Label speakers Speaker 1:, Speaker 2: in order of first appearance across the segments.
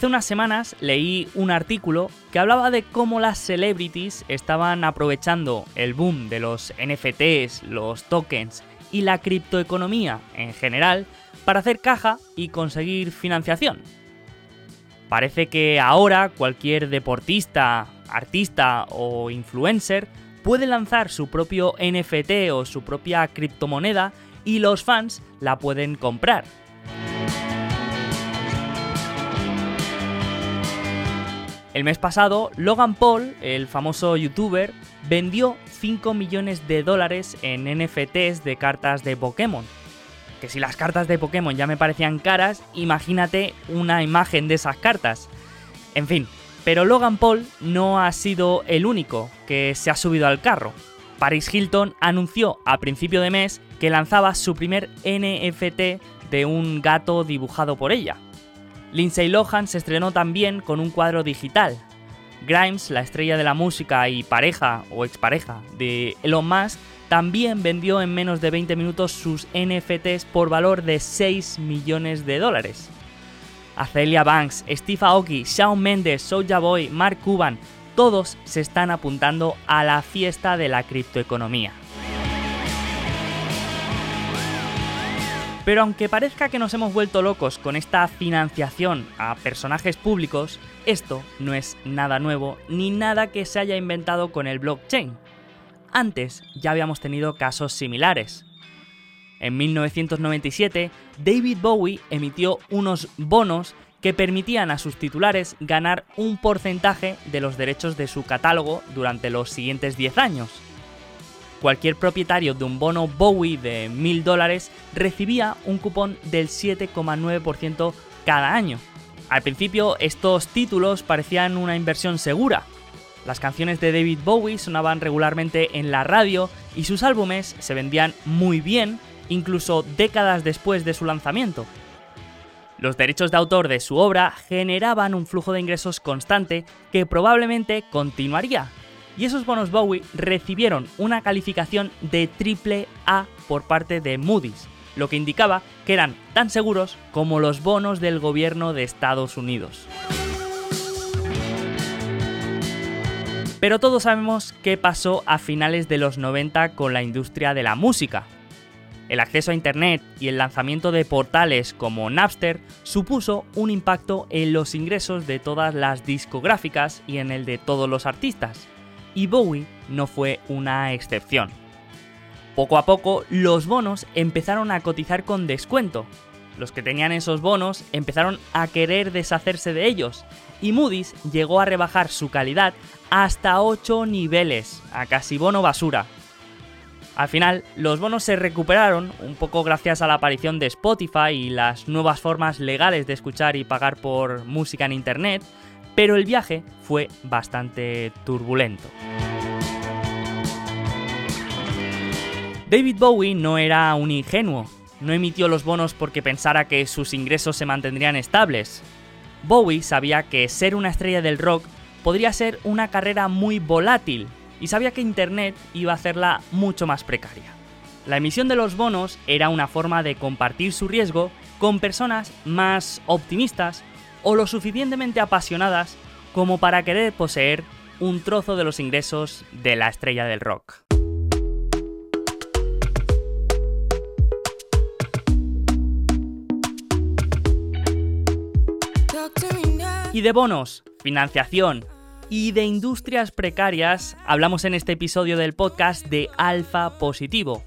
Speaker 1: Hace unas semanas leí un artículo que hablaba de cómo las celebrities estaban aprovechando el boom de los NFTs, los tokens y la criptoeconomía en general para hacer caja y conseguir financiación. Parece que ahora cualquier deportista, artista o influencer puede lanzar su propio NFT o su propia criptomoneda y los fans la pueden comprar. El mes pasado, Logan Paul, el famoso youtuber, vendió 5 millones de dólares en NFTs de cartas de Pokémon. Que si las cartas de Pokémon ya me parecían caras, imagínate una imagen de esas cartas. En fin, pero Logan Paul no ha sido el único que se ha subido al carro. Paris Hilton anunció a principio de mes que lanzaba su primer NFT de un gato dibujado por ella. Lindsay Lohan se estrenó también con un cuadro digital. Grimes, la estrella de la música y pareja o expareja de Elon Musk, también vendió en menos de 20 minutos sus NFTs por valor de 6 millones de dólares. Azelia Banks, Steve Aoki, Shawn Mendes, Soulja Boy, Mark Cuban, todos se están apuntando a la fiesta de la criptoeconomía. Pero aunque parezca que nos hemos vuelto locos con esta financiación a personajes públicos, esto no es nada nuevo ni nada que se haya inventado con el blockchain. Antes ya habíamos tenido casos similares. En 1997, David Bowie emitió unos bonos que permitían a sus titulares ganar un porcentaje de los derechos de su catálogo durante los siguientes 10 años cualquier propietario de un bono Bowie de 1000 dólares recibía un cupón del 7,9% cada año. Al principio estos títulos parecían una inversión segura. Las canciones de David Bowie sonaban regularmente en la radio y sus álbumes se vendían muy bien, incluso décadas después de su lanzamiento. Los derechos de autor de su obra generaban un flujo de ingresos constante que probablemente continuaría y esos bonos Bowie recibieron una calificación de triple A por parte de Moody's, lo que indicaba que eran tan seguros como los bonos del gobierno de Estados Unidos. Pero todos sabemos qué pasó a finales de los 90 con la industria de la música. El acceso a Internet y el lanzamiento de portales como Napster supuso un impacto en los ingresos de todas las discográficas y en el de todos los artistas y Bowie no fue una excepción. Poco a poco los bonos empezaron a cotizar con descuento. Los que tenían esos bonos empezaron a querer deshacerse de ellos y Moody's llegó a rebajar su calidad hasta 8 niveles, a casi bono basura. Al final, los bonos se recuperaron un poco gracias a la aparición de Spotify y las nuevas formas legales de escuchar y pagar por música en Internet, pero el viaje fue bastante turbulento. David Bowie no era un ingenuo, no emitió los bonos porque pensara que sus ingresos se mantendrían estables. Bowie sabía que ser una estrella del rock podría ser una carrera muy volátil y sabía que Internet iba a hacerla mucho más precaria. La emisión de los bonos era una forma de compartir su riesgo con personas más optimistas o lo suficientemente apasionadas como para querer poseer un trozo de los ingresos de la estrella del rock. Y de bonos, financiación y de industrias precarias hablamos en este episodio del podcast de Alfa Positivo,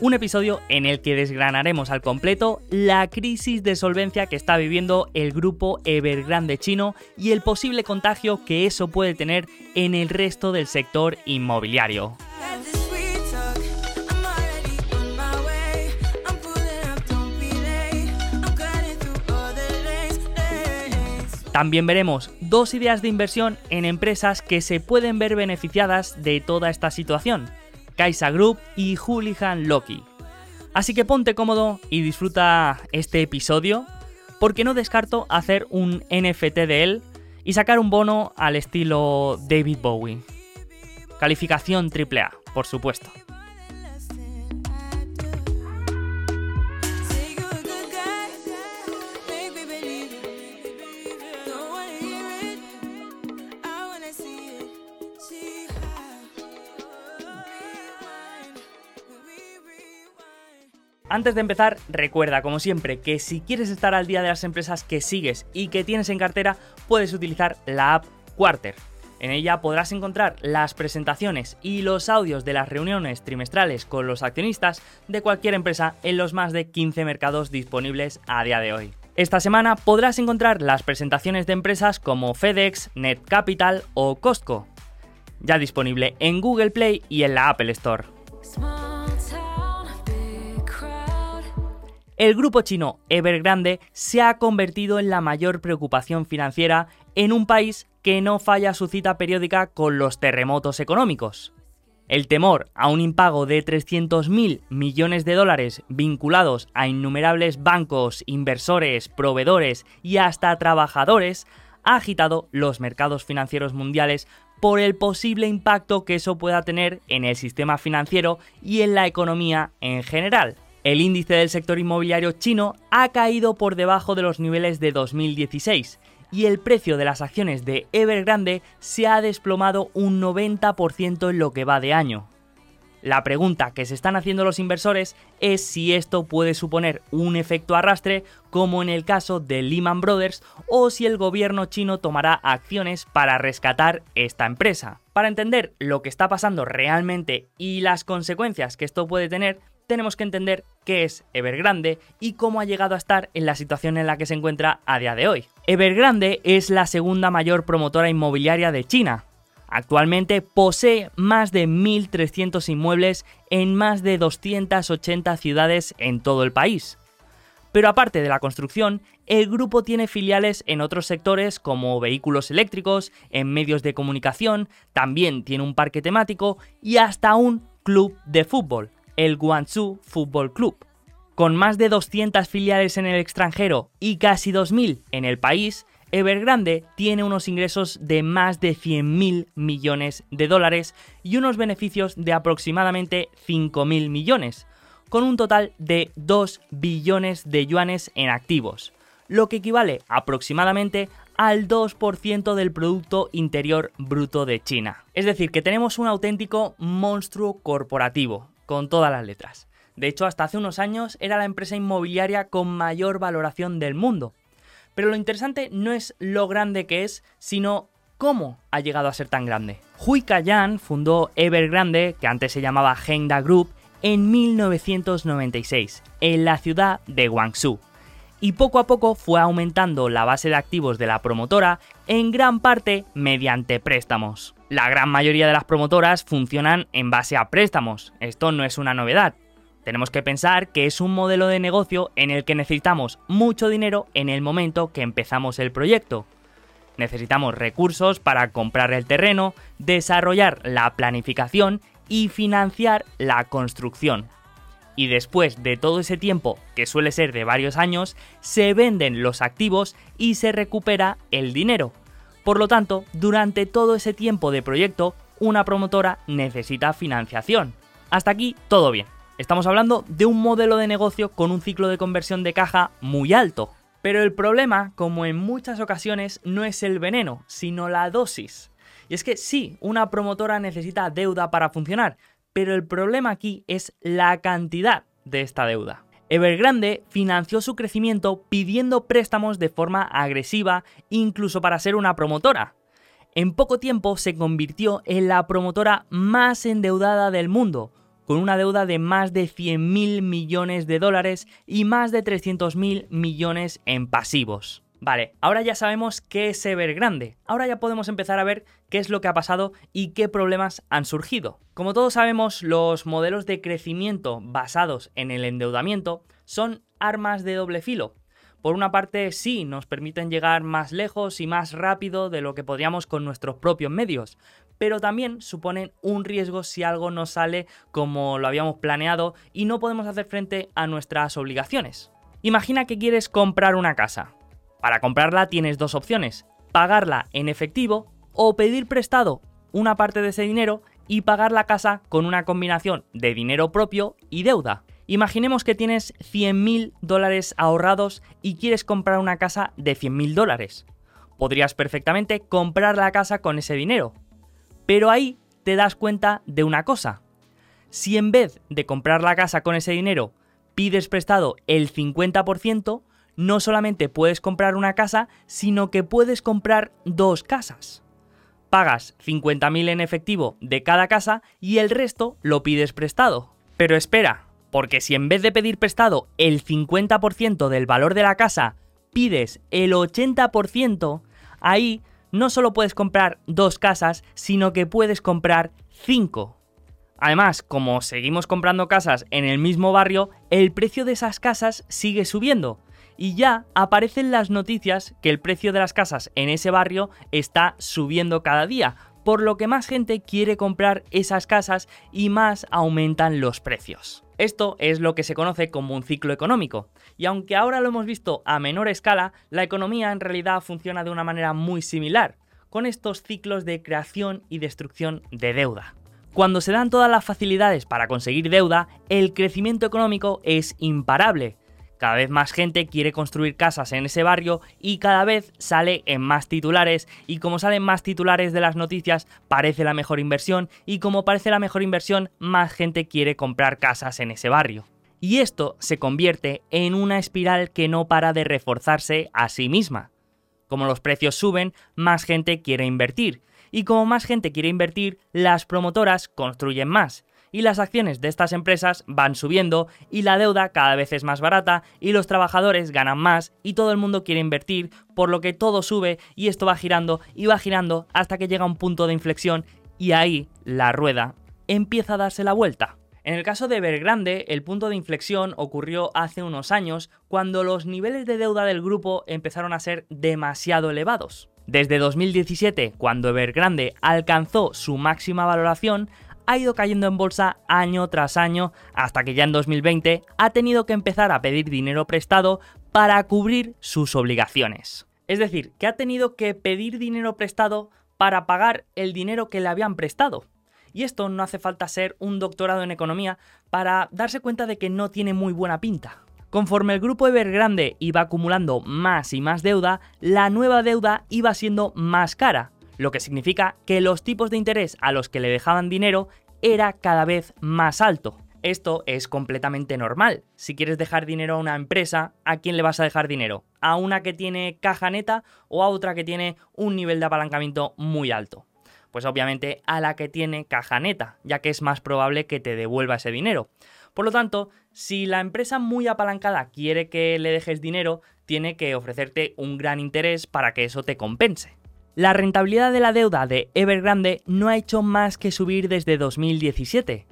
Speaker 1: un episodio en el que desgranaremos al completo la crisis de solvencia que está viviendo el grupo Evergrande chino y el posible contagio que eso puede tener en el resto del sector inmobiliario. También veremos dos ideas de inversión en empresas que se pueden ver beneficiadas de toda esta situación Kaisa Group y Hooligan Loki. Así que ponte cómodo y disfruta este episodio, porque no descarto hacer un NFT de él y sacar un bono al estilo David Bowie. Calificación AAA, por supuesto. Antes de empezar, recuerda, como siempre, que si quieres estar al día de las empresas que sigues y que tienes en cartera, puedes utilizar la app Quarter. En ella podrás encontrar las presentaciones y los audios de las reuniones trimestrales con los accionistas de cualquier empresa en los más de 15 mercados disponibles a día de hoy. Esta semana podrás encontrar las presentaciones de empresas como FedEx, NetCapital o Costco, ya disponible en Google Play y en la Apple Store. El grupo chino Evergrande se ha convertido en la mayor preocupación financiera en un país que no falla su cita periódica con los terremotos económicos. El temor a un impago de 300.000 millones de dólares vinculados a innumerables bancos, inversores, proveedores y hasta trabajadores ha agitado los mercados financieros mundiales por el posible impacto que eso pueda tener en el sistema financiero y en la economía en general. El índice del sector inmobiliario chino ha caído por debajo de los niveles de 2016 y el precio de las acciones de Evergrande se ha desplomado un 90% en lo que va de año. La pregunta que se están haciendo los inversores es si esto puede suponer un efecto arrastre como en el caso de Lehman Brothers o si el gobierno chino tomará acciones para rescatar esta empresa. Para entender lo que está pasando realmente y las consecuencias que esto puede tener, tenemos que entender qué es Evergrande y cómo ha llegado a estar en la situación en la que se encuentra a día de hoy. Evergrande es la segunda mayor promotora inmobiliaria de China. Actualmente posee más de 1.300 inmuebles en más de 280 ciudades en todo el país. Pero aparte de la construcción, el grupo tiene filiales en otros sectores como vehículos eléctricos, en medios de comunicación, también tiene un parque temático y hasta un club de fútbol, el Guangzhou Football Club. Con más de 200 filiales en el extranjero y casi 2.000 en el país, Evergrande tiene unos ingresos de más de 100.000 millones de dólares y unos beneficios de aproximadamente 5.000 millones, con un total de 2 billones de yuanes en activos, lo que equivale aproximadamente al 2% del Producto Interior Bruto de China. Es decir, que tenemos un auténtico monstruo corporativo, con todas las letras. De hecho, hasta hace unos años era la empresa inmobiliaria con mayor valoración del mundo. Pero lo interesante no es lo grande que es, sino cómo ha llegado a ser tan grande. Hui Kayan fundó Evergrande, que antes se llamaba Hengda Group, en 1996, en la ciudad de Guangzhou. Y poco a poco fue aumentando la base de activos de la promotora, en gran parte mediante préstamos. La gran mayoría de las promotoras funcionan en base a préstamos, esto no es una novedad. Tenemos que pensar que es un modelo de negocio en el que necesitamos mucho dinero en el momento que empezamos el proyecto. Necesitamos recursos para comprar el terreno, desarrollar la planificación y financiar la construcción. Y después de todo ese tiempo, que suele ser de varios años, se venden los activos y se recupera el dinero. Por lo tanto, durante todo ese tiempo de proyecto, una promotora necesita financiación. Hasta aquí todo bien. Estamos hablando de un modelo de negocio con un ciclo de conversión de caja muy alto. Pero el problema, como en muchas ocasiones, no es el veneno, sino la dosis. Y es que sí, una promotora necesita deuda para funcionar, pero el problema aquí es la cantidad de esta deuda. Evergrande financió su crecimiento pidiendo préstamos de forma agresiva, incluso para ser una promotora. En poco tiempo se convirtió en la promotora más endeudada del mundo, con una deuda de más de 100.000 millones de dólares y más de 300.000 millones en pasivos. Vale, ahora ya sabemos qué es Evergrande. Ahora ya podemos empezar a ver qué es lo que ha pasado y qué problemas han surgido. Como todos sabemos, los modelos de crecimiento basados en el endeudamiento son armas de doble filo. Por una parte, sí, nos permiten llegar más lejos y más rápido de lo que podríamos con nuestros propios medios, pero también suponen un riesgo si algo no sale como lo habíamos planeado y no podemos hacer frente a nuestras obligaciones. Imagina que quieres comprar una casa. Para comprarla tienes dos opciones, pagarla en efectivo o pedir prestado una parte de ese dinero y pagar la casa con una combinación de dinero propio y deuda. Imaginemos que tienes 100.000 dólares ahorrados y quieres comprar una casa de 100.000 dólares. Podrías perfectamente comprar la casa con ese dinero. Pero ahí te das cuenta de una cosa. Si en vez de comprar la casa con ese dinero, pides prestado el 50%, no solamente puedes comprar una casa, sino que puedes comprar dos casas. Pagas 50.000 en efectivo de cada casa y el resto lo pides prestado. Pero espera, porque si en vez de pedir prestado el 50% del valor de la casa, pides el 80%, ahí no solo puedes comprar dos casas, sino que puedes comprar cinco. Además, como seguimos comprando casas en el mismo barrio, el precio de esas casas sigue subiendo. Y ya aparecen las noticias que el precio de las casas en ese barrio está subiendo cada día, por lo que más gente quiere comprar esas casas y más aumentan los precios. Esto es lo que se conoce como un ciclo económico, y aunque ahora lo hemos visto a menor escala, la economía en realidad funciona de una manera muy similar, con estos ciclos de creación y destrucción de deuda. Cuando se dan todas las facilidades para conseguir deuda, el crecimiento económico es imparable. Cada vez más gente quiere construir casas en ese barrio y cada vez sale en más titulares y como salen más titulares de las noticias parece la mejor inversión y como parece la mejor inversión más gente quiere comprar casas en ese barrio. Y esto se convierte en una espiral que no para de reforzarse a sí misma. Como los precios suben, más gente quiere invertir y como más gente quiere invertir, las promotoras construyen más. Y las acciones de estas empresas van subiendo y la deuda cada vez es más barata y los trabajadores ganan más y todo el mundo quiere invertir, por lo que todo sube y esto va girando y va girando hasta que llega un punto de inflexión y ahí la rueda empieza a darse la vuelta. En el caso de Evergrande, el punto de inflexión ocurrió hace unos años cuando los niveles de deuda del grupo empezaron a ser demasiado elevados. Desde 2017, cuando Evergrande alcanzó su máxima valoración, ha ido cayendo en bolsa año tras año hasta que ya en 2020 ha tenido que empezar a pedir dinero prestado para cubrir sus obligaciones. Es decir, que ha tenido que pedir dinero prestado para pagar el dinero que le habían prestado. Y esto no hace falta ser un doctorado en economía para darse cuenta de que no tiene muy buena pinta. Conforme el grupo Evergrande iba acumulando más y más deuda, la nueva deuda iba siendo más cara, lo que significa que los tipos de interés a los que le dejaban dinero era cada vez más alto. Esto es completamente normal. Si quieres dejar dinero a una empresa, ¿a quién le vas a dejar dinero? ¿A una que tiene caja neta o a otra que tiene un nivel de apalancamiento muy alto? Pues obviamente a la que tiene caja neta, ya que es más probable que te devuelva ese dinero. Por lo tanto, si la empresa muy apalancada quiere que le dejes dinero, tiene que ofrecerte un gran interés para que eso te compense. La rentabilidad de la deuda de Evergrande no ha hecho más que subir desde 2017,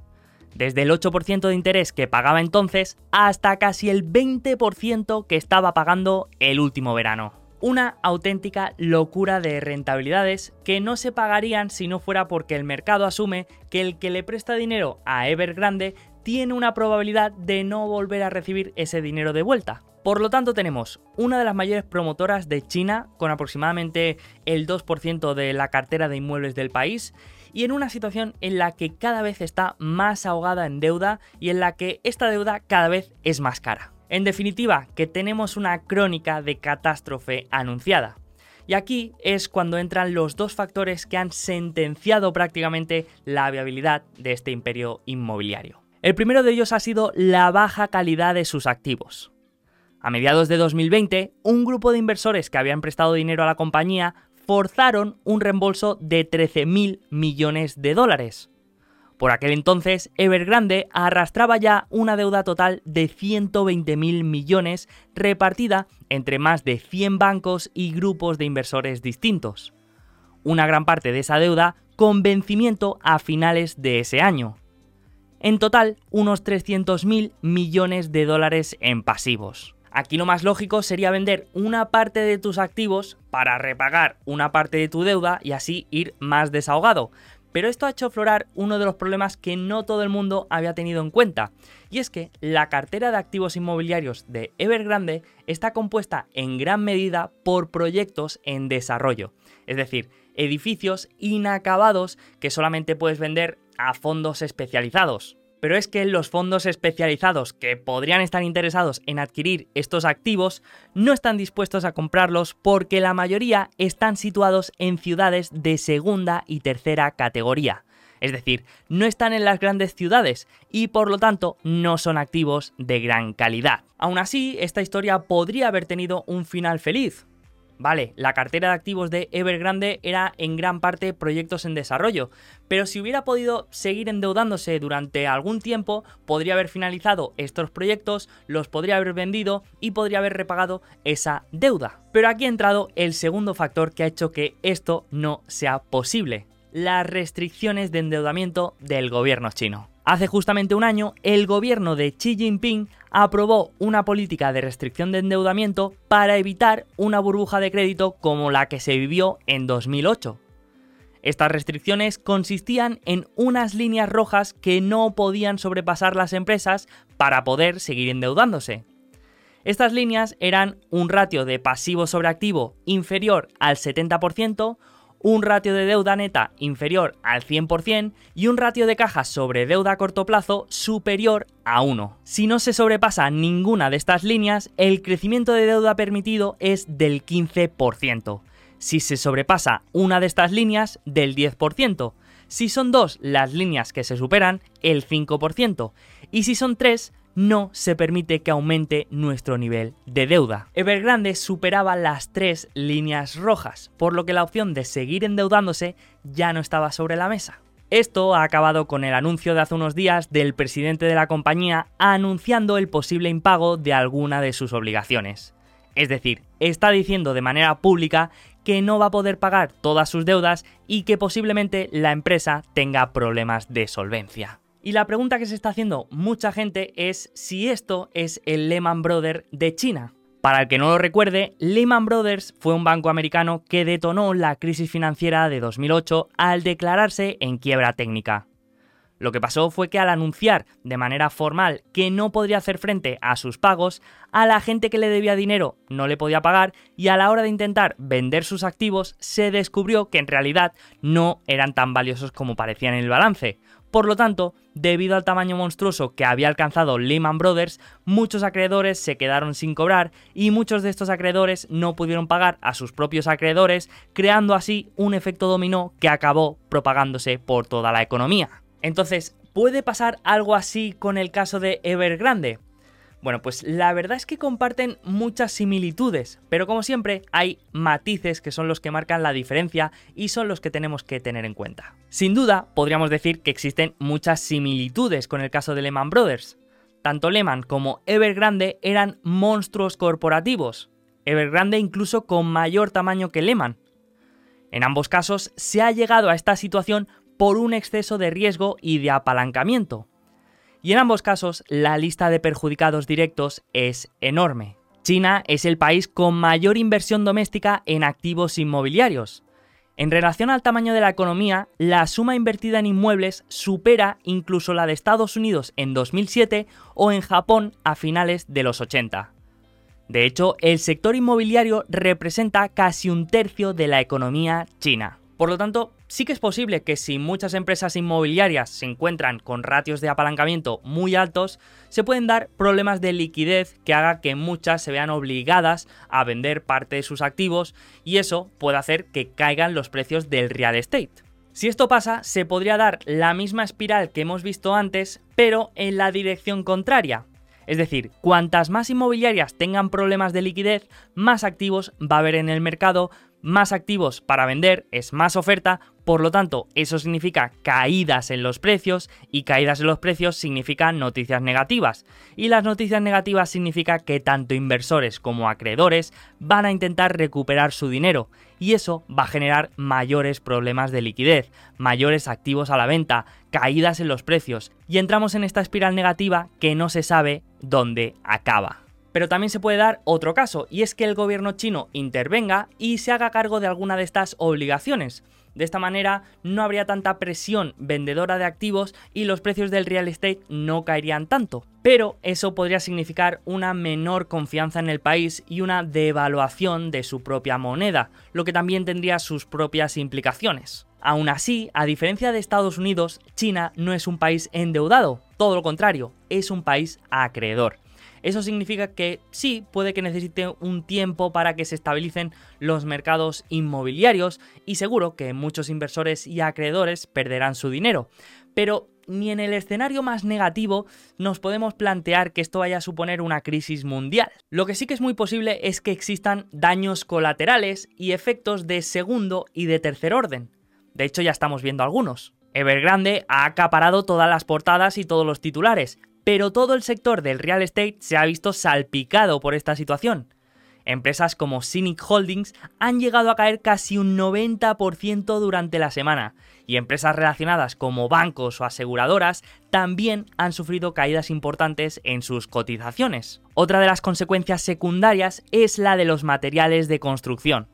Speaker 1: desde el 8% de interés que pagaba entonces hasta casi el 20% que estaba pagando el último verano. Una auténtica locura de rentabilidades que no se pagarían si no fuera porque el mercado asume que el que le presta dinero a Evergrande tiene una probabilidad de no volver a recibir ese dinero de vuelta. Por lo tanto, tenemos una de las mayores promotoras de China, con aproximadamente el 2% de la cartera de inmuebles del país, y en una situación en la que cada vez está más ahogada en deuda y en la que esta deuda cada vez es más cara. En definitiva, que tenemos una crónica de catástrofe anunciada. Y aquí es cuando entran los dos factores que han sentenciado prácticamente la viabilidad de este imperio inmobiliario. El primero de ellos ha sido la baja calidad de sus activos. A mediados de 2020, un grupo de inversores que habían prestado dinero a la compañía forzaron un reembolso de 13.000 millones de dólares. Por aquel entonces, Evergrande arrastraba ya una deuda total de 120.000 millones repartida entre más de 100 bancos y grupos de inversores distintos. Una gran parte de esa deuda con vencimiento a finales de ese año. En total, unos 300.000 millones de dólares en pasivos. Aquí lo más lógico sería vender una parte de tus activos para repagar una parte de tu deuda y así ir más desahogado. Pero esto ha hecho aflorar uno de los problemas que no todo el mundo había tenido en cuenta, y es que la cartera de activos inmobiliarios de Evergrande está compuesta en gran medida por proyectos en desarrollo, es decir, edificios inacabados que solamente puedes vender a fondos especializados. Pero es que los fondos especializados que podrían estar interesados en adquirir estos activos no están dispuestos a comprarlos porque la mayoría están situados en ciudades de segunda y tercera categoría. es decir, no están en las grandes ciudades y por lo tanto no son activos de gran calidad. Aún así, esta historia podría haber tenido un final feliz, Vale, la cartera de activos de Evergrande era en gran parte proyectos en desarrollo, pero si hubiera podido seguir endeudándose durante algún tiempo, podría haber finalizado estos proyectos, los podría haber vendido y podría haber repagado esa deuda. Pero aquí ha entrado el segundo factor que ha hecho que esto no sea posible, las restricciones de endeudamiento del gobierno chino. Hace justamente un año, el gobierno de Xi Jinping aprobó una política de restricción de endeudamiento para evitar una burbuja de crédito como la que se vivió en 2008. Estas restricciones consistían en unas líneas rojas que no podían sobrepasar las empresas para poder seguir endeudándose. Estas líneas eran un ratio de pasivo sobre activo inferior al 70%, un ratio de deuda neta inferior al 100% y un ratio de caja sobre deuda a corto plazo superior a 1. Si no se sobrepasa ninguna de estas líneas, el crecimiento de deuda permitido es del 15%. Si se sobrepasa una de estas líneas, del 10%. Si son dos las líneas que se superan, el 5%. Y si son tres, no se permite que aumente nuestro nivel de deuda. Evergrande superaba las tres líneas rojas, por lo que la opción de seguir endeudándose ya no estaba sobre la mesa. Esto ha acabado con el anuncio de hace unos días del presidente de la compañía anunciando el posible impago de alguna de sus obligaciones. Es decir, está diciendo de manera pública que no va a poder pagar todas sus deudas y que posiblemente la empresa tenga problemas de solvencia. Y la pregunta que se está haciendo mucha gente es si esto es el Lehman Brothers de China. Para el que no lo recuerde, Lehman Brothers fue un banco americano que detonó la crisis financiera de 2008 al declararse en quiebra técnica. Lo que pasó fue que al anunciar de manera formal que no podría hacer frente a sus pagos, a la gente que le debía dinero no le podía pagar y a la hora de intentar vender sus activos se descubrió que en realidad no eran tan valiosos como parecían en el balance, por lo tanto, debido al tamaño monstruoso que había alcanzado Lehman Brothers, muchos acreedores se quedaron sin cobrar y muchos de estos acreedores no pudieron pagar a sus propios acreedores, creando así un efecto dominó que acabó propagándose por toda la economía. Entonces, ¿puede pasar algo así con el caso de Evergrande? Bueno, pues la verdad es que comparten muchas similitudes, pero como siempre hay matices que son los que marcan la diferencia y son los que tenemos que tener en cuenta. Sin duda, podríamos decir que existen muchas similitudes con el caso de Lehman Brothers. Tanto Lehman como Evergrande eran monstruos corporativos, Evergrande incluso con mayor tamaño que Lehman. En ambos casos se ha llegado a esta situación por un exceso de riesgo y de apalancamiento. Y en ambos casos, la lista de perjudicados directos es enorme. China es el país con mayor inversión doméstica en activos inmobiliarios. En relación al tamaño de la economía, la suma invertida en inmuebles supera incluso la de Estados Unidos en 2007 o en Japón a finales de los 80. De hecho, el sector inmobiliario representa casi un tercio de la economía china. Por lo tanto, sí que es posible que si muchas empresas inmobiliarias se encuentran con ratios de apalancamiento muy altos, se pueden dar problemas de liquidez que haga que muchas se vean obligadas a vender parte de sus activos y eso puede hacer que caigan los precios del real estate. Si esto pasa, se podría dar la misma espiral que hemos visto antes, pero en la dirección contraria. Es decir, cuantas más inmobiliarias tengan problemas de liquidez, más activos va a haber en el mercado, más activos para vender, es más oferta, por lo tanto, eso significa caídas en los precios y caídas en los precios significan noticias negativas. Y las noticias negativas significa que tanto inversores como acreedores van a intentar recuperar su dinero y eso va a generar mayores problemas de liquidez, mayores activos a la venta, caídas en los precios y entramos en esta espiral negativa que no se sabe dónde acaba. Pero también se puede dar otro caso, y es que el gobierno chino intervenga y se haga cargo de alguna de estas obligaciones. De esta manera no habría tanta presión vendedora de activos y los precios del real estate no caerían tanto. Pero eso podría significar una menor confianza en el país y una devaluación de su propia moneda, lo que también tendría sus propias implicaciones. Aún así, a diferencia de Estados Unidos, China no es un país endeudado, todo lo contrario, es un país acreedor. Eso significa que sí, puede que necesite un tiempo para que se estabilicen los mercados inmobiliarios y seguro que muchos inversores y acreedores perderán su dinero. Pero ni en el escenario más negativo nos podemos plantear que esto vaya a suponer una crisis mundial. Lo que sí que es muy posible es que existan daños colaterales y efectos de segundo y de tercer orden. De hecho, ya estamos viendo algunos. Evergrande ha acaparado todas las portadas y todos los titulares, pero todo el sector del real estate se ha visto salpicado por esta situación. Empresas como Cynic Holdings han llegado a caer casi un 90% durante la semana, y empresas relacionadas como bancos o aseguradoras también han sufrido caídas importantes en sus cotizaciones. Otra de las consecuencias secundarias es la de los materiales de construcción.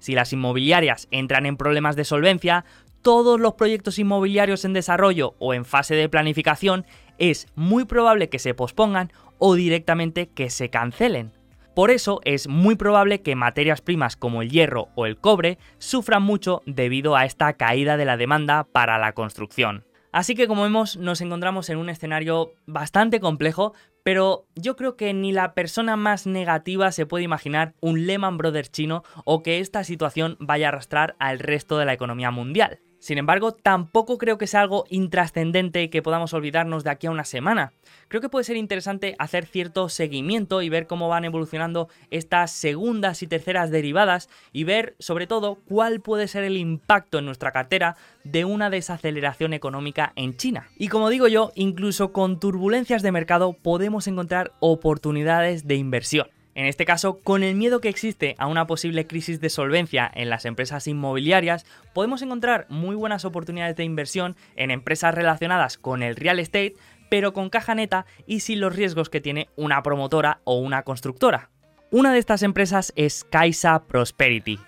Speaker 1: Si las inmobiliarias entran en problemas de solvencia, todos los proyectos inmobiliarios en desarrollo o en fase de planificación es muy probable que se pospongan o directamente que se cancelen. Por eso es muy probable que materias primas como el hierro o el cobre sufran mucho debido a esta caída de la demanda para la construcción. Así que como vemos nos encontramos en un escenario bastante complejo, pero yo creo que ni la persona más negativa se puede imaginar un Lehman Brothers chino o que esta situación vaya a arrastrar al resto de la economía mundial. Sin embargo, tampoco creo que sea algo intrascendente que podamos olvidarnos de aquí a una semana. Creo que puede ser interesante hacer cierto seguimiento y ver cómo van evolucionando estas segundas y terceras derivadas y ver sobre todo cuál puede ser el impacto en nuestra cartera de una desaceleración económica en China. Y como digo yo, incluso con turbulencias de mercado podemos encontrar oportunidades de inversión. En este caso, con el miedo que existe a una posible crisis de solvencia en las empresas inmobiliarias, podemos encontrar muy buenas oportunidades de inversión en empresas relacionadas con el real estate, pero con caja neta y sin los riesgos que tiene una promotora o una constructora. Una de estas empresas es Kaisa Prosperity.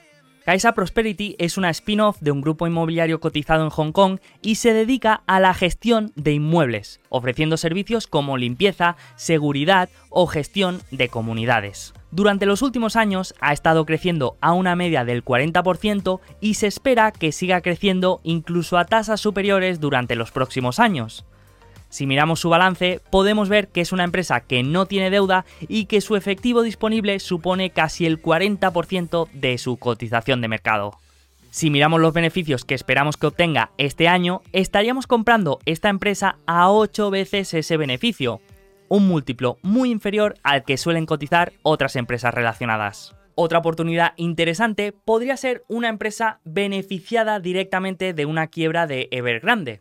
Speaker 1: Kaisa Prosperity es una spin-off de un grupo inmobiliario cotizado en Hong Kong y se dedica a la gestión de inmuebles, ofreciendo servicios como limpieza, seguridad o gestión de comunidades. Durante los últimos años ha estado creciendo a una media del 40% y se espera que siga creciendo incluso a tasas superiores durante los próximos años. Si miramos su balance, podemos ver que es una empresa que no tiene deuda y que su efectivo disponible supone casi el 40% de su cotización de mercado. Si miramos los beneficios que esperamos que obtenga este año, estaríamos comprando esta empresa a 8 veces ese beneficio, un múltiplo muy inferior al que suelen cotizar otras empresas relacionadas. Otra oportunidad interesante podría ser una empresa beneficiada directamente de una quiebra de Evergrande.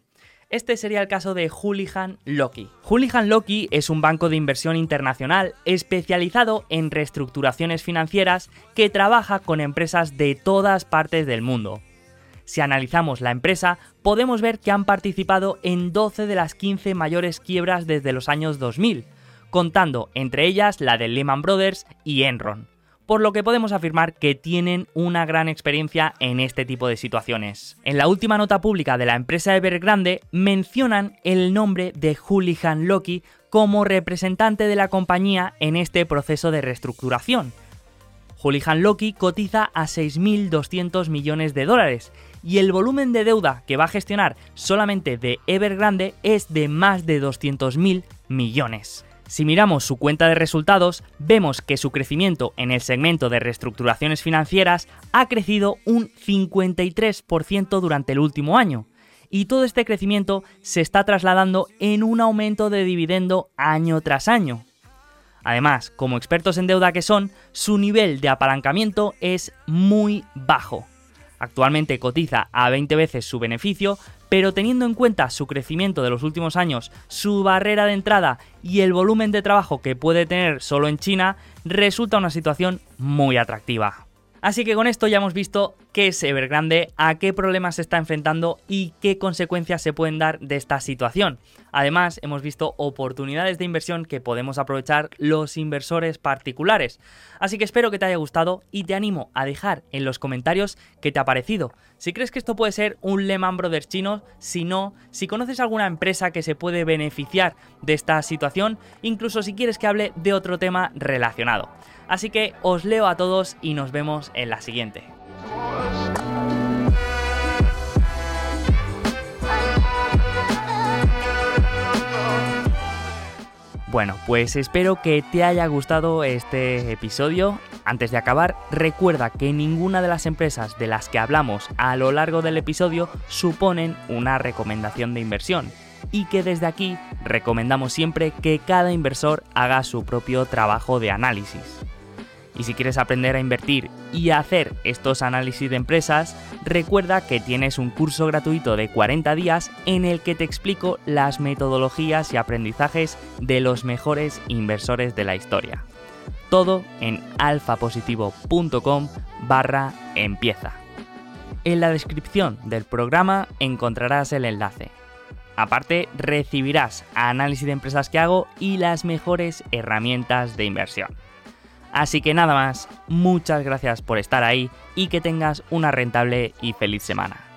Speaker 1: Este sería el caso de Houlihan Loki. Houlihan Loki es un banco de inversión internacional especializado en reestructuraciones financieras que trabaja con empresas de todas partes del mundo. Si analizamos la empresa, podemos ver que han participado en 12 de las 15 mayores quiebras desde los años 2000, contando entre ellas la de Lehman Brothers y Enron por lo que podemos afirmar que tienen una gran experiencia en este tipo de situaciones. En la última nota pública de la empresa Evergrande mencionan el nombre de Houlihan Loki como representante de la compañía en este proceso de reestructuración. Houlihan Loki cotiza a 6.200 millones de dólares y el volumen de deuda que va a gestionar solamente de Evergrande es de más de 200.000 millones. Si miramos su cuenta de resultados, vemos que su crecimiento en el segmento de reestructuraciones financieras ha crecido un 53% durante el último año, y todo este crecimiento se está trasladando en un aumento de dividendo año tras año. Además, como expertos en deuda que son, su nivel de apalancamiento es muy bajo. Actualmente cotiza a 20 veces su beneficio, pero teniendo en cuenta su crecimiento de los últimos años, su barrera de entrada y el volumen de trabajo que puede tener solo en China, resulta una situación muy atractiva. Así que con esto ya hemos visto qué es Evergrande, a qué problemas se está enfrentando y qué consecuencias se pueden dar de esta situación. Además, hemos visto oportunidades de inversión que podemos aprovechar los inversores particulares. Así que espero que te haya gustado y te animo a dejar en los comentarios qué te ha parecido. Si crees que esto puede ser un Lehman Brothers chino, si no, si conoces alguna empresa que se puede beneficiar de esta situación, incluso si quieres que hable de otro tema relacionado. Así que os leo a todos y nos vemos en la siguiente. Bueno, pues espero que te haya gustado este episodio. Antes de acabar, recuerda que ninguna de las empresas de las que hablamos a lo largo del episodio suponen una recomendación de inversión y que desde aquí recomendamos siempre que cada inversor haga su propio trabajo de análisis. Y si quieres aprender a invertir y hacer estos análisis de empresas, recuerda que tienes un curso gratuito de 40 días en el que te explico las metodologías y aprendizajes de los mejores inversores de la historia. Todo en alfapositivo.com barra empieza. En la descripción del programa encontrarás el enlace. Aparte, recibirás análisis de empresas que hago y las mejores herramientas de inversión. Así que nada más, muchas gracias por estar ahí y que tengas una rentable y feliz semana.